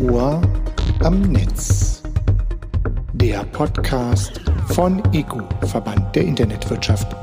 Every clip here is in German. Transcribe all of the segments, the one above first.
Ohr am Netz. Der Podcast von EGU, Verband der Internetwirtschaft.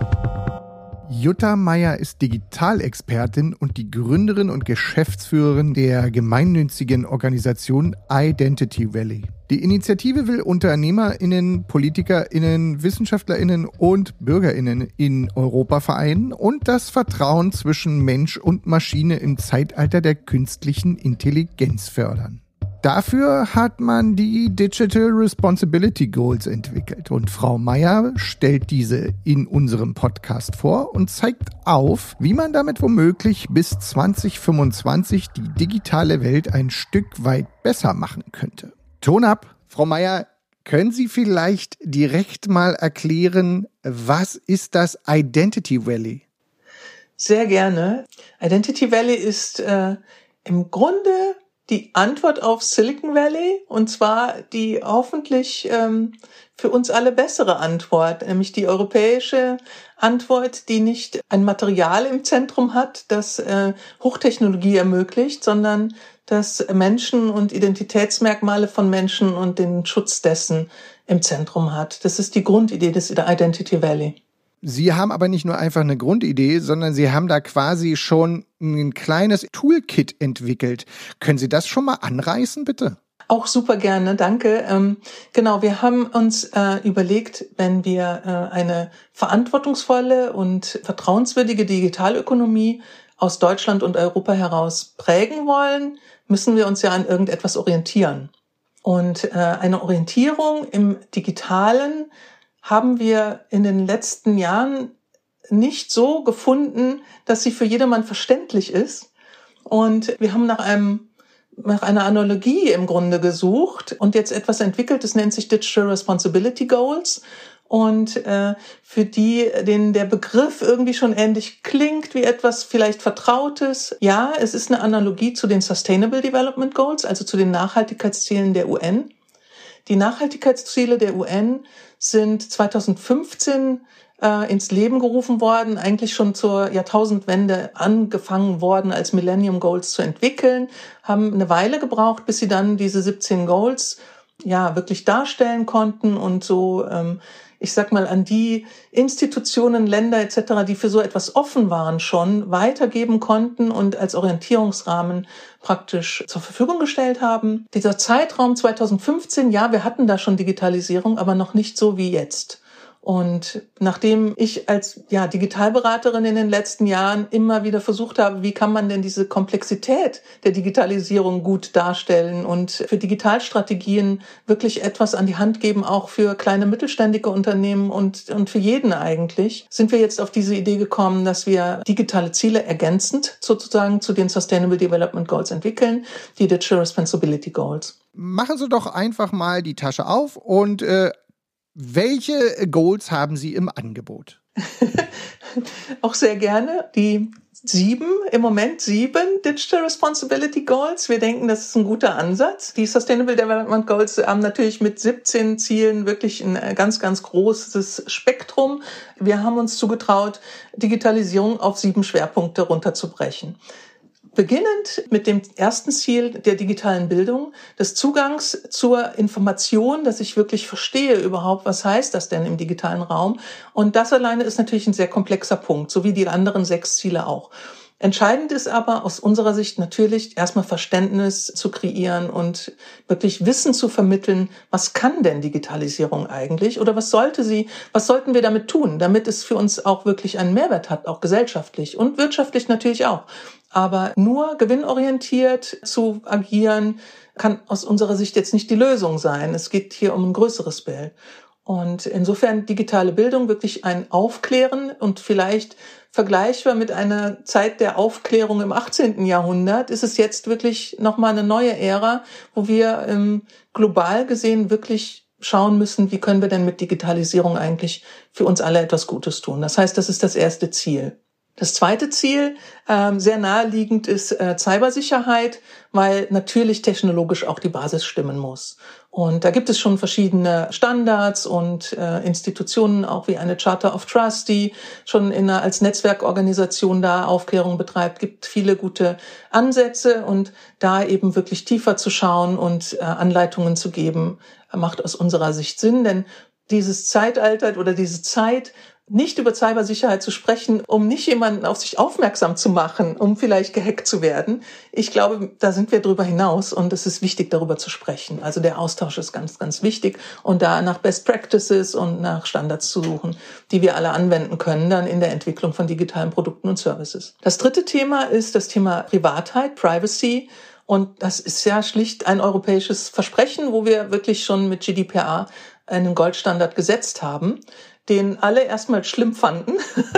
Jutta Meier ist Digitalexpertin und die Gründerin und Geschäftsführerin der gemeinnützigen Organisation Identity Valley. Die Initiative will Unternehmerinnen, Politikerinnen, Wissenschaftlerinnen und Bürgerinnen in Europa vereinen und das Vertrauen zwischen Mensch und Maschine im Zeitalter der künstlichen Intelligenz fördern. Dafür hat man die Digital Responsibility Goals entwickelt und Frau Meier stellt diese in unserem Podcast vor und zeigt auf, wie man damit womöglich bis 2025 die digitale Welt ein Stück weit besser machen könnte. Ton ab, Frau Meier, können Sie vielleicht direkt mal erklären, was ist das Identity Valley? Sehr gerne. Identity Valley ist äh, im Grunde die Antwort auf Silicon Valley und zwar die hoffentlich ähm, für uns alle bessere Antwort, nämlich die europäische Antwort, die nicht ein Material im Zentrum hat, das äh, Hochtechnologie ermöglicht, sondern das Menschen und Identitätsmerkmale von Menschen und den Schutz dessen im Zentrum hat. Das ist die Grundidee des Identity Valley. Sie haben aber nicht nur einfach eine Grundidee, sondern Sie haben da quasi schon ein kleines Toolkit entwickelt. Können Sie das schon mal anreißen, bitte? Auch super gerne, danke. Ähm, genau, wir haben uns äh, überlegt, wenn wir äh, eine verantwortungsvolle und vertrauenswürdige Digitalökonomie aus Deutschland und Europa heraus prägen wollen, müssen wir uns ja an irgendetwas orientieren. Und äh, eine Orientierung im Digitalen haben wir in den letzten Jahren nicht so gefunden, dass sie für jedermann verständlich ist. Und wir haben nach einem nach einer Analogie im Grunde gesucht und jetzt etwas entwickelt, das nennt sich Digital Responsibility Goals. Und äh, für die, denen der Begriff irgendwie schon ähnlich klingt wie etwas vielleicht Vertrautes. Ja, es ist eine Analogie zu den Sustainable Development Goals, also zu den Nachhaltigkeitszielen der UN. Die Nachhaltigkeitsziele der UN sind 2015 äh, ins Leben gerufen worden, eigentlich schon zur Jahrtausendwende angefangen worden, als Millennium Goals zu entwickeln, haben eine Weile gebraucht, bis sie dann diese 17 Goals ja wirklich darstellen konnten und so ähm, ich sag mal, an die Institutionen, Länder etc., die für so etwas offen waren, schon weitergeben konnten und als Orientierungsrahmen praktisch zur Verfügung gestellt haben. Dieser Zeitraum 2015, ja, wir hatten da schon Digitalisierung, aber noch nicht so wie jetzt. Und nachdem ich als ja, Digitalberaterin in den letzten Jahren immer wieder versucht habe, wie kann man denn diese Komplexität der Digitalisierung gut darstellen und für Digitalstrategien wirklich etwas an die Hand geben, auch für kleine mittelständige Unternehmen und, und für jeden eigentlich, sind wir jetzt auf diese Idee gekommen, dass wir digitale Ziele ergänzend sozusagen zu den Sustainable Development Goals entwickeln, die Digital Responsibility Goals. Machen Sie doch einfach mal die Tasche auf und äh, welche Goals haben Sie im Angebot? Auch sehr gerne. Die sieben, im Moment sieben Digital Responsibility Goals. Wir denken, das ist ein guter Ansatz. Die Sustainable Development Goals haben natürlich mit 17 Zielen wirklich ein ganz, ganz großes Spektrum. Wir haben uns zugetraut, Digitalisierung auf sieben Schwerpunkte runterzubrechen. Beginnend mit dem ersten Ziel der digitalen Bildung, des Zugangs zur Information, dass ich wirklich verstehe überhaupt, was heißt das denn im digitalen Raum. Und das alleine ist natürlich ein sehr komplexer Punkt, so wie die anderen sechs Ziele auch. Entscheidend ist aber aus unserer Sicht natürlich erstmal Verständnis zu kreieren und wirklich Wissen zu vermitteln, was kann denn Digitalisierung eigentlich oder was sollte sie, was sollten wir damit tun, damit es für uns auch wirklich einen Mehrwert hat, auch gesellschaftlich und wirtschaftlich natürlich auch. Aber nur gewinnorientiert zu agieren, kann aus unserer Sicht jetzt nicht die Lösung sein. Es geht hier um ein größeres Bild. Und insofern digitale Bildung wirklich ein Aufklären und vielleicht vergleichbar mit einer Zeit der Aufklärung im 18. Jahrhundert ist es jetzt wirklich nochmal eine neue Ära, wo wir ähm, global gesehen wirklich schauen müssen, wie können wir denn mit Digitalisierung eigentlich für uns alle etwas Gutes tun. Das heißt, das ist das erste Ziel. Das zweite Ziel, ähm, sehr naheliegend, ist äh, Cybersicherheit, weil natürlich technologisch auch die Basis stimmen muss. Und da gibt es schon verschiedene Standards und äh, Institutionen, auch wie eine Charter of Trust, die schon in einer, als Netzwerkorganisation da Aufklärung betreibt, gibt viele gute Ansätze und da eben wirklich tiefer zu schauen und äh, Anleitungen zu geben, macht aus unserer Sicht Sinn, denn dieses Zeitalter oder diese Zeit nicht über Cybersicherheit zu sprechen, um nicht jemanden auf sich aufmerksam zu machen, um vielleicht gehackt zu werden. Ich glaube, da sind wir drüber hinaus und es ist wichtig, darüber zu sprechen. Also der Austausch ist ganz, ganz wichtig und da nach Best Practices und nach Standards zu suchen, die wir alle anwenden können, dann in der Entwicklung von digitalen Produkten und Services. Das dritte Thema ist das Thema Privatheit, Privacy. Und das ist ja schlicht ein europäisches Versprechen, wo wir wirklich schon mit GDPR einen Goldstandard gesetzt haben den alle erstmal schlimm fanden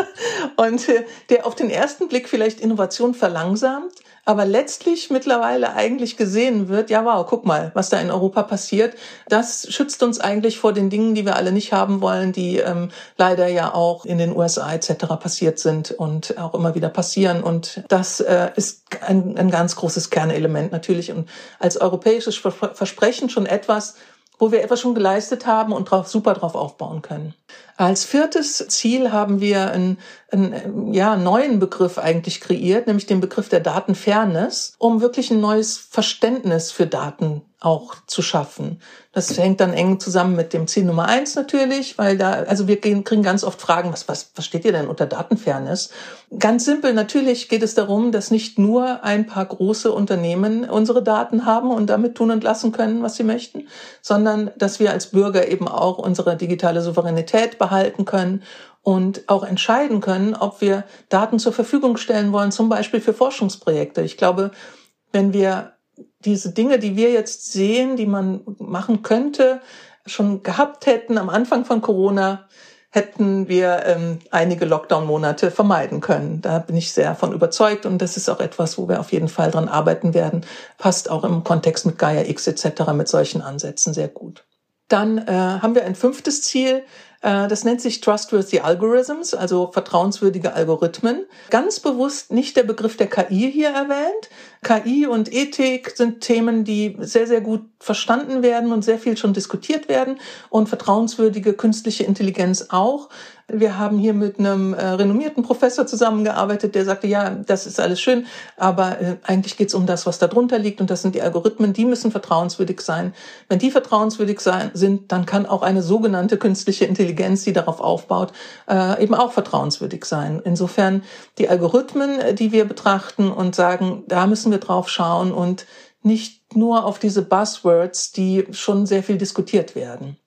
und äh, der auf den ersten Blick vielleicht Innovation verlangsamt, aber letztlich mittlerweile eigentlich gesehen wird, ja wow, guck mal, was da in Europa passiert. Das schützt uns eigentlich vor den Dingen, die wir alle nicht haben wollen, die ähm, leider ja auch in den USA etc. passiert sind und auch immer wieder passieren. Und das äh, ist ein, ein ganz großes Kernelement natürlich und als europäisches Versprechen schon etwas, wo wir etwas schon geleistet haben und drauf, super drauf aufbauen können. Als viertes Ziel haben wir einen, einen ja, neuen Begriff eigentlich kreiert, nämlich den Begriff der Datenfairness, um wirklich ein neues Verständnis für Daten auch zu schaffen. Das hängt dann eng zusammen mit dem Ziel Nummer eins natürlich, weil da, also wir kriegen ganz oft Fragen, was, was versteht ihr denn unter Datenfairness? Ganz simpel, natürlich geht es darum, dass nicht nur ein paar große Unternehmen unsere Daten haben und damit tun und lassen können, was sie möchten, sondern dass wir als Bürger eben auch unsere digitale Souveränität behalten können und auch entscheiden können, ob wir Daten zur Verfügung stellen wollen, zum Beispiel für Forschungsprojekte. Ich glaube, wenn wir diese Dinge, die wir jetzt sehen, die man machen könnte, schon gehabt hätten am Anfang von Corona, hätten wir ähm, einige Lockdown-Monate vermeiden können. Da bin ich sehr von überzeugt und das ist auch etwas, wo wir auf jeden Fall dran arbeiten werden. Passt auch im Kontext mit Gaia X etc. mit solchen Ansätzen sehr gut. Dann äh, haben wir ein fünftes Ziel, das nennt sich Trustworthy Algorithms, also vertrauenswürdige Algorithmen. Ganz bewusst nicht der Begriff der KI hier erwähnt. KI und Ethik sind Themen, die sehr, sehr gut verstanden werden und sehr viel schon diskutiert werden und vertrauenswürdige künstliche Intelligenz auch. Wir haben hier mit einem äh, renommierten Professor zusammengearbeitet, der sagte, ja, das ist alles schön, aber äh, eigentlich geht es um das, was da drunter liegt und das sind die Algorithmen, die müssen vertrauenswürdig sein. Wenn die vertrauenswürdig sein, sind, dann kann auch eine sogenannte künstliche Intelligenz, die darauf aufbaut, äh, eben auch vertrauenswürdig sein. Insofern die Algorithmen, äh, die wir betrachten und sagen, da müssen wir drauf schauen und nicht nur auf diese Buzzwords, die schon sehr viel diskutiert werden.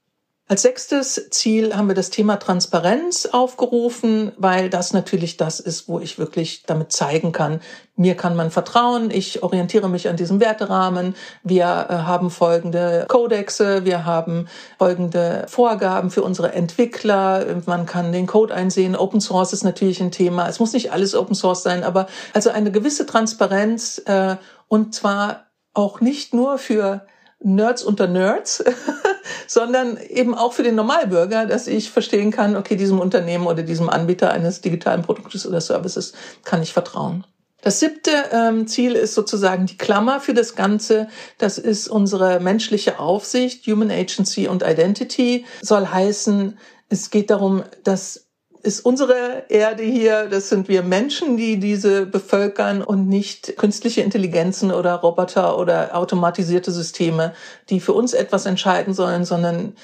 Als sechstes Ziel haben wir das Thema Transparenz aufgerufen, weil das natürlich das ist, wo ich wirklich damit zeigen kann, mir kann man vertrauen, ich orientiere mich an diesem Werterahmen, wir äh, haben folgende Kodexe, wir haben folgende Vorgaben für unsere Entwickler, man kann den Code einsehen, Open Source ist natürlich ein Thema, es muss nicht alles Open Source sein, aber also eine gewisse Transparenz äh, und zwar auch nicht nur für Nerds unter Nerds, sondern eben auch für den Normalbürger, dass ich verstehen kann, okay, diesem Unternehmen oder diesem Anbieter eines digitalen Produktes oder Services kann ich vertrauen. Das siebte ähm, Ziel ist sozusagen die Klammer für das Ganze. Das ist unsere menschliche Aufsicht, Human Agency und Identity. Soll heißen, es geht darum, dass ist unsere Erde hier, das sind wir Menschen, die diese bevölkern und nicht künstliche Intelligenzen oder Roboter oder automatisierte Systeme, die für uns etwas entscheiden sollen, sondern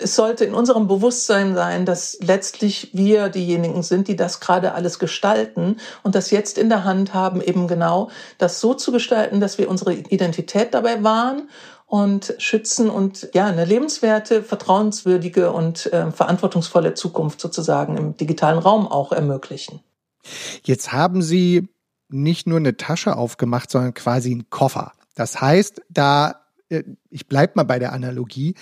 es sollte in unserem Bewusstsein sein, dass letztlich wir diejenigen sind, die das gerade alles gestalten und das jetzt in der Hand haben, eben genau das so zu gestalten, dass wir unsere Identität dabei wahren und schützen und ja, eine lebenswerte, vertrauenswürdige und äh, verantwortungsvolle Zukunft sozusagen im digitalen Raum auch ermöglichen. Jetzt haben Sie nicht nur eine Tasche aufgemacht, sondern quasi einen Koffer. Das heißt, da, äh, ich bleib mal bei der Analogie,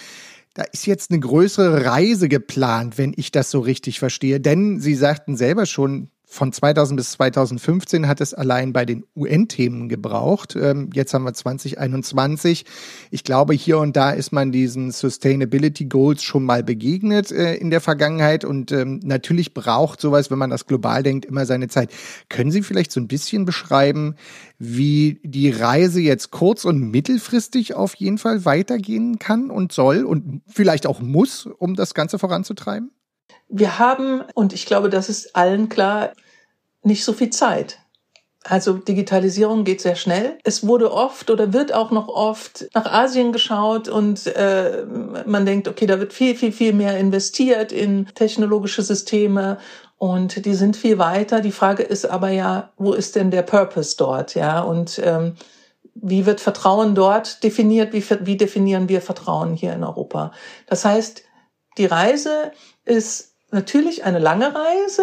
da ist jetzt eine größere Reise geplant, wenn ich das so richtig verstehe. Denn Sie sagten selber schon, von 2000 bis 2015 hat es allein bei den UN-Themen gebraucht. Ähm, jetzt haben wir 2021. Ich glaube, hier und da ist man diesen Sustainability Goals schon mal begegnet äh, in der Vergangenheit. Und ähm, natürlich braucht sowas, wenn man das global denkt, immer seine Zeit. Können Sie vielleicht so ein bisschen beschreiben, wie die Reise jetzt kurz- und mittelfristig auf jeden Fall weitergehen kann und soll und vielleicht auch muss, um das Ganze voranzutreiben? Wir haben, und ich glaube, das ist allen klar, nicht so viel Zeit. Also Digitalisierung geht sehr schnell. Es wurde oft oder wird auch noch oft nach Asien geschaut und äh, man denkt, okay, da wird viel, viel, viel mehr investiert in technologische Systeme und die sind viel weiter. Die Frage ist aber ja, wo ist denn der Purpose dort? Ja, und ähm, wie wird Vertrauen dort definiert? Wie, wie definieren wir Vertrauen hier in Europa? Das heißt, die Reise ist natürlich eine lange Reise,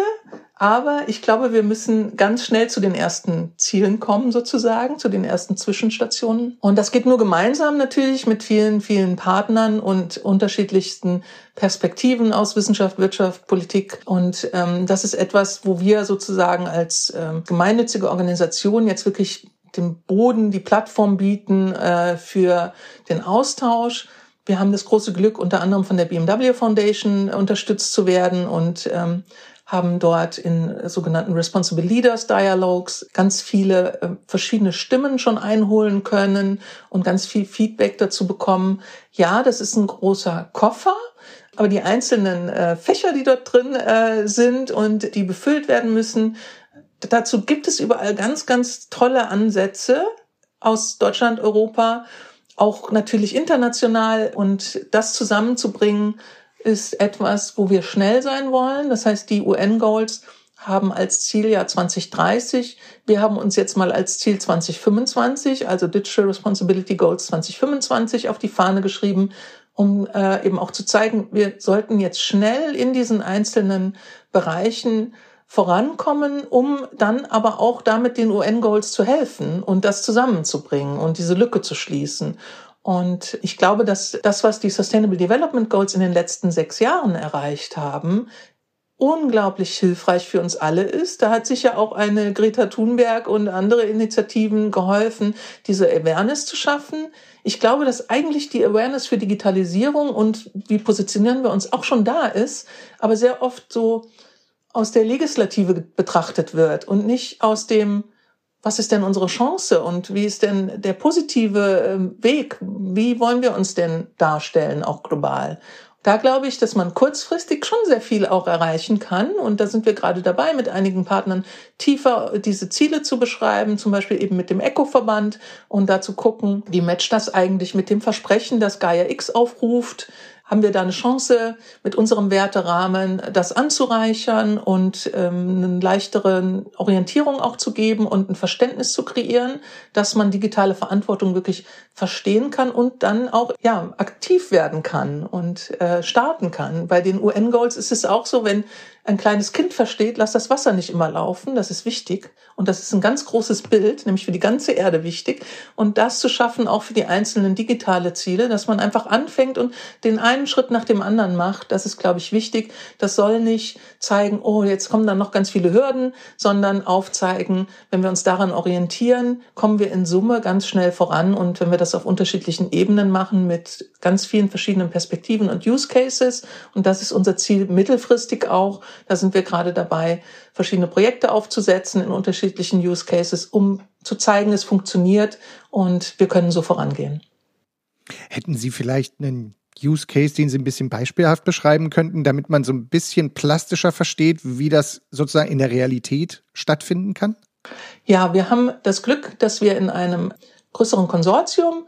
aber ich glaube, wir müssen ganz schnell zu den ersten Zielen kommen, sozusagen, zu den ersten Zwischenstationen. Und das geht nur gemeinsam natürlich mit vielen, vielen Partnern und unterschiedlichsten Perspektiven aus Wissenschaft, Wirtschaft, Politik. Und ähm, das ist etwas, wo wir sozusagen als ähm, gemeinnützige Organisation jetzt wirklich den Boden, die Plattform bieten äh, für den Austausch wir haben das große Glück, unter anderem von der BMW Foundation unterstützt zu werden und ähm, haben dort in sogenannten Responsible Leaders Dialogues ganz viele äh, verschiedene Stimmen schon einholen können und ganz viel Feedback dazu bekommen. Ja, das ist ein großer Koffer, aber die einzelnen äh, Fächer, die dort drin äh, sind und die befüllt werden müssen, dazu gibt es überall ganz, ganz tolle Ansätze aus Deutschland, Europa auch natürlich international und das zusammenzubringen ist etwas, wo wir schnell sein wollen. Das heißt, die UN-Goals haben als Zieljahr 2030. Wir haben uns jetzt mal als Ziel 2025, also Digital Responsibility Goals 2025 auf die Fahne geschrieben, um äh, eben auch zu zeigen, wir sollten jetzt schnell in diesen einzelnen Bereichen vorankommen, um dann aber auch damit den UN-Goals zu helfen und das zusammenzubringen und diese Lücke zu schließen. Und ich glaube, dass das, was die Sustainable Development Goals in den letzten sechs Jahren erreicht haben, unglaublich hilfreich für uns alle ist. Da hat sicher auch eine Greta Thunberg und andere Initiativen geholfen, diese Awareness zu schaffen. Ich glaube, dass eigentlich die Awareness für Digitalisierung und wie positionieren wir uns auch schon da ist, aber sehr oft so aus der Legislative betrachtet wird und nicht aus dem, was ist denn unsere Chance und wie ist denn der positive ähm, Weg? Wie wollen wir uns denn darstellen, auch global? Da glaube ich, dass man kurzfristig schon sehr viel auch erreichen kann. Und da sind wir gerade dabei, mit einigen Partnern tiefer diese Ziele zu beschreiben, zum Beispiel eben mit dem ECO-Verband und da zu gucken, wie matcht das eigentlich mit dem Versprechen, das Gaia X aufruft, haben wir da eine Chance, mit unserem Werterahmen das anzureichern und ähm, eine leichtere Orientierung auch zu geben und ein Verständnis zu kreieren, dass man digitale Verantwortung wirklich verstehen kann und dann auch ja aktiv werden kann und äh, starten kann. Bei den UN-Goals ist es auch so, wenn ein kleines Kind versteht, lass das Wasser nicht immer laufen, das ist wichtig. Und das ist ein ganz großes Bild, nämlich für die ganze Erde wichtig. Und das zu schaffen auch für die einzelnen digitale Ziele, dass man einfach anfängt und den einen Schritt nach dem anderen macht, das ist, glaube ich, wichtig. Das soll nicht zeigen, oh, jetzt kommen dann noch ganz viele Hürden, sondern aufzeigen, wenn wir uns daran orientieren, kommen wir in Summe ganz schnell voran. Und wenn wir das auf unterschiedlichen Ebenen machen mit ganz vielen verschiedenen Perspektiven und Use Cases, und das ist unser Ziel mittelfristig auch, da sind wir gerade dabei, verschiedene Projekte aufzusetzen in unterschiedlichen Use Cases, um zu zeigen, es funktioniert und wir können so vorangehen. Hätten Sie vielleicht einen Use Case, den Sie ein bisschen beispielhaft beschreiben könnten, damit man so ein bisschen plastischer versteht, wie das sozusagen in der Realität stattfinden kann? Ja, wir haben das Glück, dass wir in einem größeren Konsortium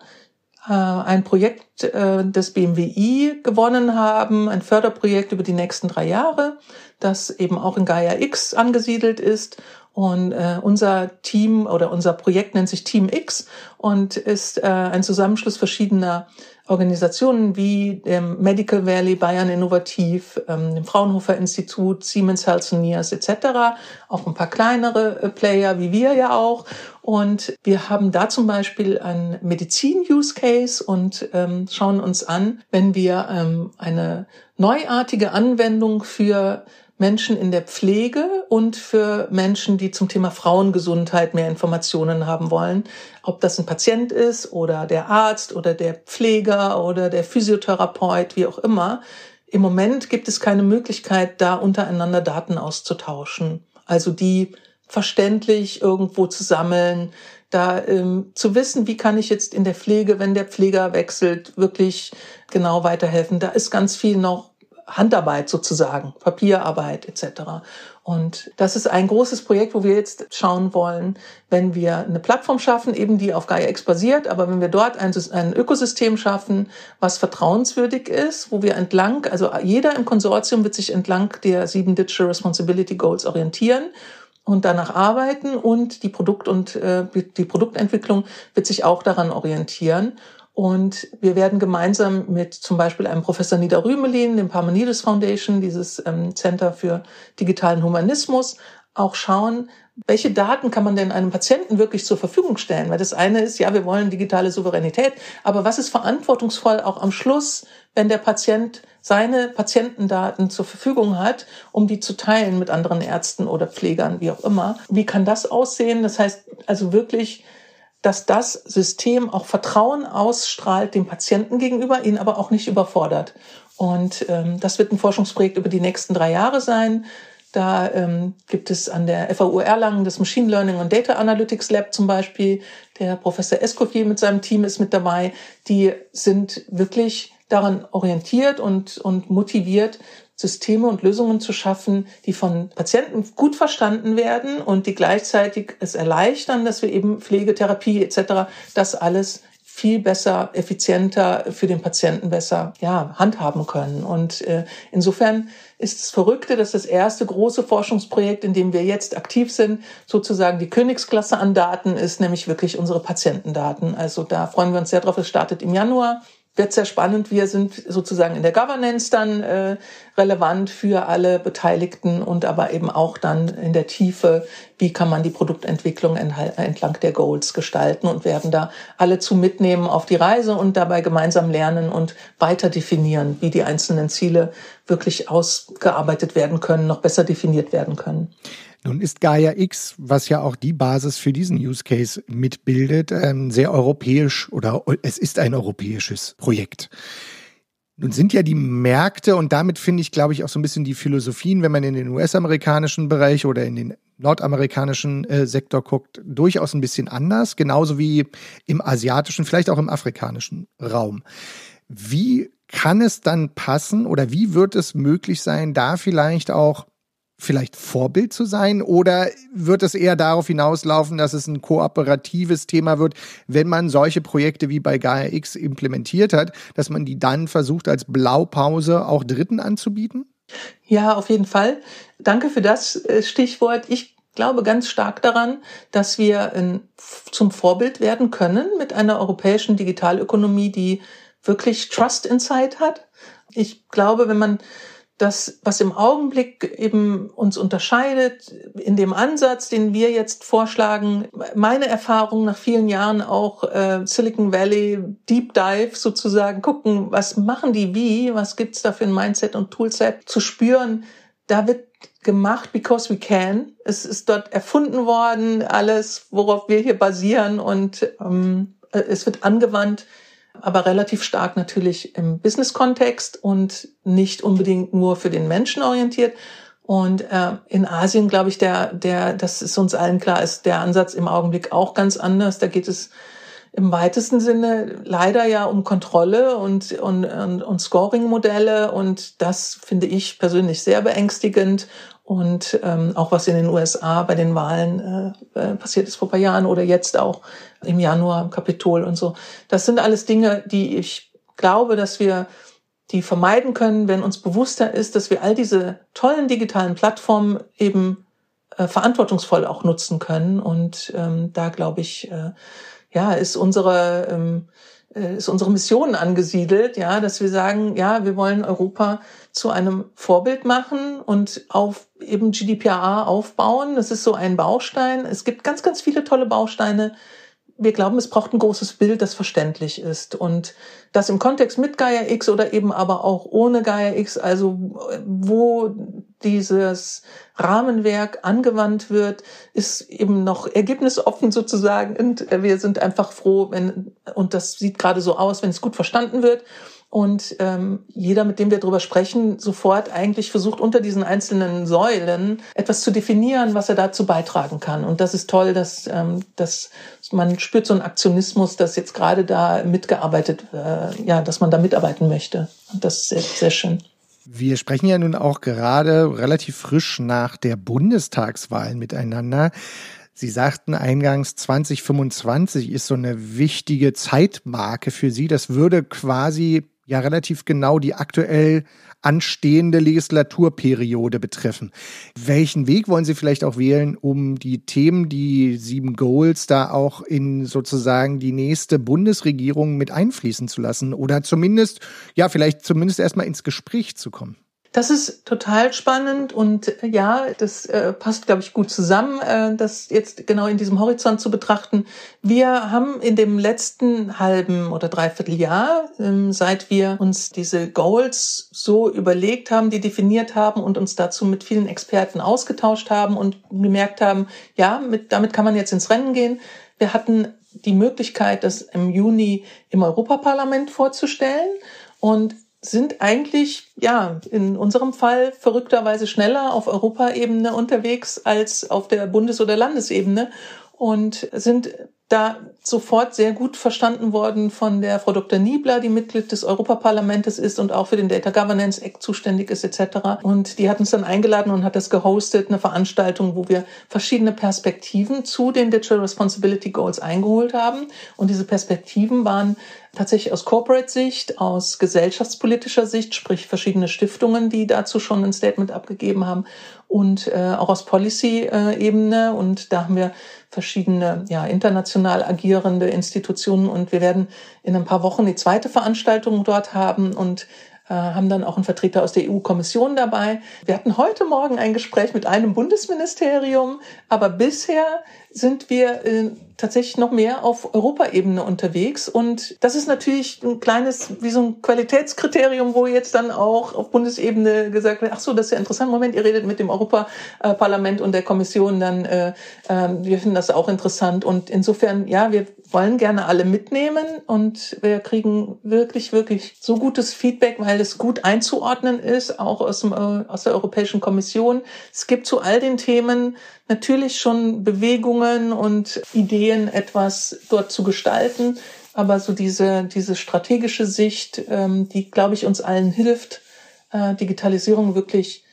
äh, ein Projekt äh, des BMWI gewonnen haben, ein Förderprojekt über die nächsten drei Jahre, das eben auch in Gaia X angesiedelt ist. Und äh, unser Team oder unser Projekt nennt sich Team X und ist ein Zusammenschluss verschiedener Organisationen wie dem Medical Valley, Bayern Innovativ, ähm, dem Fraunhofer Institut, Siemens Healthineers etc., auch ein paar kleinere Player wie wir ja auch. Und wir haben da zum Beispiel einen Medizin-Use-Case und ähm, schauen uns an, wenn wir ähm, eine neuartige Anwendung für Menschen in der Pflege und für Menschen, die zum Thema Frauengesundheit mehr Informationen haben wollen. Ob das ein Patient ist oder der Arzt oder der Pfleger oder der Physiotherapeut, wie auch immer. Im Moment gibt es keine Möglichkeit, da untereinander Daten auszutauschen. Also die verständlich irgendwo zu sammeln, da ähm, zu wissen, wie kann ich jetzt in der Pflege, wenn der Pfleger wechselt, wirklich genau weiterhelfen. Da ist ganz viel noch Handarbeit sozusagen, Papierarbeit etc. Und das ist ein großes Projekt, wo wir jetzt schauen wollen, wenn wir eine Plattform schaffen, eben die auf GaiaX basiert, aber wenn wir dort ein, ein Ökosystem schaffen, was vertrauenswürdig ist, wo wir entlang, also jeder im Konsortium wird sich entlang der sieben Digital Responsibility Goals orientieren und danach arbeiten und die Produkt- und äh, die Produktentwicklung wird sich auch daran orientieren. Und wir werden gemeinsam mit zum Beispiel einem Professor Nida Rümelin, dem Parmenides Foundation, dieses ähm, Center für digitalen Humanismus, auch schauen, welche Daten kann man denn einem Patienten wirklich zur Verfügung stellen? Weil das eine ist, ja, wir wollen digitale Souveränität, aber was ist verantwortungsvoll auch am Schluss, wenn der Patient seine Patientendaten zur Verfügung hat, um die zu teilen mit anderen Ärzten oder Pflegern, wie auch immer? Wie kann das aussehen? Das heißt also wirklich dass das System auch Vertrauen ausstrahlt dem Patienten gegenüber, ihn aber auch nicht überfordert. Und ähm, das wird ein Forschungsprojekt über die nächsten drei Jahre sein. Da ähm, gibt es an der FAU Erlangen das Machine Learning und Data Analytics Lab zum Beispiel. Der Professor Escoffier mit seinem Team ist mit dabei. Die sind wirklich daran orientiert und, und motiviert, Systeme und Lösungen zu schaffen, die von Patienten gut verstanden werden und die gleichzeitig es erleichtern, dass wir eben Pflegetherapie etc. das alles viel besser, effizienter für den Patienten besser ja, handhaben können. Und äh, insofern ist es Verrückte, dass das erste große Forschungsprojekt, in dem wir jetzt aktiv sind, sozusagen die Königsklasse an Daten ist, nämlich wirklich unsere Patientendaten. Also da freuen wir uns sehr drauf. Es startet im Januar wird sehr spannend. Wir sind sozusagen in der Governance dann äh, relevant für alle Beteiligten und aber eben auch dann in der Tiefe, wie kann man die Produktentwicklung entlang der Goals gestalten und werden da alle zu mitnehmen auf die Reise und dabei gemeinsam lernen und weiter definieren, wie die einzelnen Ziele wirklich ausgearbeitet werden können, noch besser definiert werden können. Nun ist Gaia X, was ja auch die Basis für diesen Use Case mitbildet, ähm, sehr europäisch oder es ist ein europäisches Projekt. Nun sind ja die Märkte und damit finde ich, glaube ich, auch so ein bisschen die Philosophien, wenn man in den US-amerikanischen Bereich oder in den nordamerikanischen äh, Sektor guckt, durchaus ein bisschen anders, genauso wie im asiatischen, vielleicht auch im afrikanischen Raum. Wie kann es dann passen oder wie wird es möglich sein, da vielleicht auch vielleicht Vorbild zu sein oder wird es eher darauf hinauslaufen, dass es ein kooperatives Thema wird, wenn man solche Projekte wie bei Gaia X implementiert hat, dass man die dann versucht als Blaupause auch Dritten anzubieten? Ja, auf jeden Fall. Danke für das äh, Stichwort. Ich glaube ganz stark daran, dass wir ähm, zum Vorbild werden können mit einer europäischen Digitalökonomie, die wirklich Trust Inside hat. Ich glaube, wenn man das, was im Augenblick eben uns unterscheidet, in dem Ansatz, den wir jetzt vorschlagen, meine Erfahrung nach vielen Jahren auch äh, Silicon Valley Deep Dive sozusagen gucken, was machen die wie, was gibt's da für ein Mindset und Toolset zu spüren, da wird gemacht because we can. Es ist dort erfunden worden, alles, worauf wir hier basieren und ähm, es wird angewandt aber relativ stark natürlich im Business-Kontext und nicht unbedingt nur für den Menschen orientiert. Und äh, in Asien, glaube ich, der, der, das ist uns allen klar, ist der Ansatz im Augenblick auch ganz anders. Da geht es im weitesten Sinne leider ja um Kontrolle und, und, und, und Scoring-Modelle. Und das finde ich persönlich sehr beängstigend. Und ähm, auch was in den USA bei den Wahlen äh, äh, passiert ist vor paar Jahren oder jetzt auch im Januar im Kapitol und so. Das sind alles Dinge, die ich glaube, dass wir die vermeiden können, wenn uns bewusster ist, dass wir all diese tollen digitalen Plattformen eben äh, verantwortungsvoll auch nutzen können. Und ähm, da glaube ich, äh, ja, ist unsere ähm, äh, ist unsere Mission angesiedelt, ja, dass wir sagen, ja, wir wollen Europa zu einem Vorbild machen und auf eben GDPR aufbauen. Das ist so ein Baustein. Es gibt ganz, ganz viele tolle Bausteine, wir glauben, es braucht ein großes Bild, das verständlich ist. Und das im Kontext mit Gaia X oder eben aber auch ohne Gaia X, also wo dieses Rahmenwerk angewandt wird, ist eben noch ergebnisoffen sozusagen. Und wir sind einfach froh, wenn, und das sieht gerade so aus, wenn es gut verstanden wird und ähm, jeder, mit dem wir darüber sprechen, sofort eigentlich versucht, unter diesen einzelnen Säulen etwas zu definieren, was er dazu beitragen kann. Und das ist toll, dass, ähm, dass man spürt so einen Aktionismus, dass jetzt gerade da mitgearbeitet, äh, ja, dass man da mitarbeiten möchte. Und das ist sehr, sehr schön. Wir sprechen ja nun auch gerade relativ frisch nach der Bundestagswahl miteinander. Sie sagten eingangs 2025 ist so eine wichtige Zeitmarke für Sie. Das würde quasi ja relativ genau die aktuell anstehende Legislaturperiode betreffen. Welchen Weg wollen Sie vielleicht auch wählen, um die Themen, die sieben Goals da auch in sozusagen die nächste Bundesregierung mit einfließen zu lassen oder zumindest, ja, vielleicht zumindest erstmal ins Gespräch zu kommen? Das ist total spannend und äh, ja, das äh, passt, glaube ich, gut zusammen, äh, das jetzt genau in diesem Horizont zu betrachten. Wir haben in dem letzten halben oder dreiviertel Jahr, ähm, seit wir uns diese Goals so überlegt haben, die definiert haben und uns dazu mit vielen Experten ausgetauscht haben und gemerkt haben, ja, mit, damit kann man jetzt ins Rennen gehen. Wir hatten die Möglichkeit, das im Juni im Europaparlament vorzustellen und sind eigentlich, ja, in unserem Fall verrückterweise schneller auf Europaebene unterwegs als auf der Bundes- oder Landesebene und sind da sofort sehr gut verstanden worden von der Frau Dr. Niebler, die Mitglied des Europaparlamentes ist und auch für den Data Governance Act zuständig ist etc. Und die hat uns dann eingeladen und hat das gehostet, eine Veranstaltung, wo wir verschiedene Perspektiven zu den Digital Responsibility Goals eingeholt haben. Und diese Perspektiven waren tatsächlich aus Corporate-Sicht, aus gesellschaftspolitischer Sicht, sprich verschiedene Stiftungen, die dazu schon ein Statement abgegeben haben und äh, auch aus Policy-Ebene. Und da haben wir verschiedene ja, international agierende Institutionen und wir werden in ein paar Wochen die zweite Veranstaltung dort haben und äh, haben dann auch einen Vertreter aus der EU-Kommission dabei. Wir hatten heute Morgen ein Gespräch mit einem Bundesministerium, aber bisher sind wir äh, tatsächlich noch mehr auf Europaebene unterwegs. Und das ist natürlich ein kleines, wie so ein Qualitätskriterium, wo jetzt dann auch auf Bundesebene gesagt wird, ach so, das ist ja interessant. Moment, ihr redet mit dem Europaparlament und der Kommission, dann äh, äh, wir finden das auch interessant. Und insofern, ja, wir wollen gerne alle mitnehmen und wir kriegen wirklich, wirklich so gutes Feedback, weil es gut einzuordnen ist, auch aus, dem, äh, aus der Europäischen Kommission. Es gibt zu all den Themen natürlich schon Bewegungen und Ideen, etwas dort zu gestalten. Aber so diese, diese strategische Sicht, ähm, die, glaube ich, uns allen hilft, äh, Digitalisierung wirklich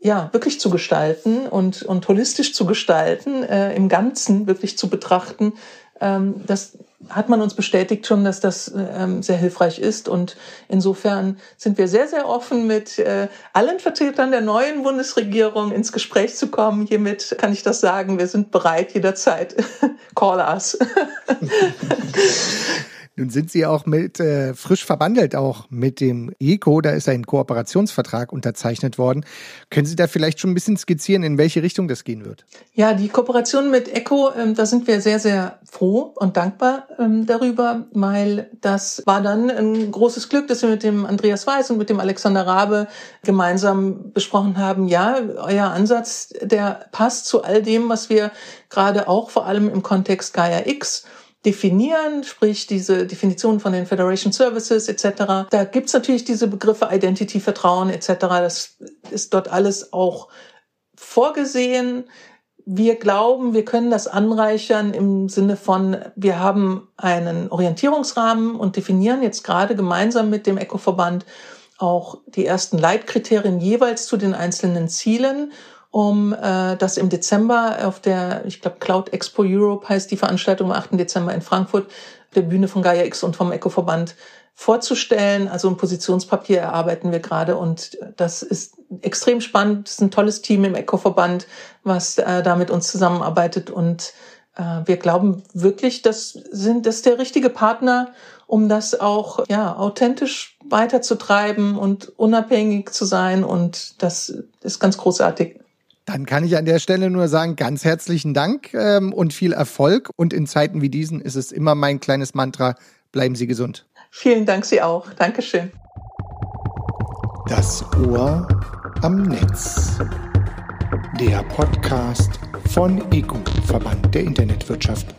ja, wirklich zu gestalten und, und holistisch zu gestalten, äh, im Ganzen wirklich zu betrachten, ähm, das hat man uns bestätigt schon, dass das ähm, sehr hilfreich ist. Und insofern sind wir sehr, sehr offen, mit äh, allen Vertretern der neuen Bundesregierung ins Gespräch zu kommen. Hiermit kann ich das sagen. Wir sind bereit jederzeit. Call us. Nun sind Sie auch mit äh, frisch verbandelt auch mit dem ECO, da ist ein Kooperationsvertrag unterzeichnet worden. Können Sie da vielleicht schon ein bisschen skizzieren, in welche Richtung das gehen wird? Ja, die Kooperation mit ECO, ähm, da sind wir sehr, sehr froh und dankbar ähm, darüber, weil das war dann ein großes Glück, dass wir mit dem Andreas Weiß und mit dem Alexander Rabe gemeinsam besprochen haben, ja, euer Ansatz, der passt zu all dem, was wir gerade auch vor allem im Kontext Gaia X definieren, sprich diese Definition von den Federation Services etc. Da gibt's natürlich diese Begriffe Identity, Vertrauen etc. Das ist dort alles auch vorgesehen. Wir glauben, wir können das anreichern im Sinne von, wir haben einen Orientierungsrahmen und definieren jetzt gerade gemeinsam mit dem ECO-Verband auch die ersten Leitkriterien jeweils zu den einzelnen Zielen um äh, das im Dezember auf der, ich glaube, Cloud Expo Europe heißt die Veranstaltung am 8. Dezember in Frankfurt, der Bühne von Gaia X und vom Eco-Verband vorzustellen. Also ein Positionspapier erarbeiten wir gerade und das ist extrem spannend. Das ist ein tolles Team im Eco-Verband, was äh, da mit uns zusammenarbeitet und äh, wir glauben wirklich, das sind das ist der richtige Partner, um das auch ja authentisch weiterzutreiben und unabhängig zu sein und das ist ganz großartig. Dann kann ich an der Stelle nur sagen, ganz herzlichen Dank ähm, und viel Erfolg. Und in Zeiten wie diesen ist es immer mein kleines Mantra, bleiben Sie gesund. Vielen Dank, Sie auch. Dankeschön. Das Ohr am Netz. Der Podcast von EGU, Verband der Internetwirtschaft.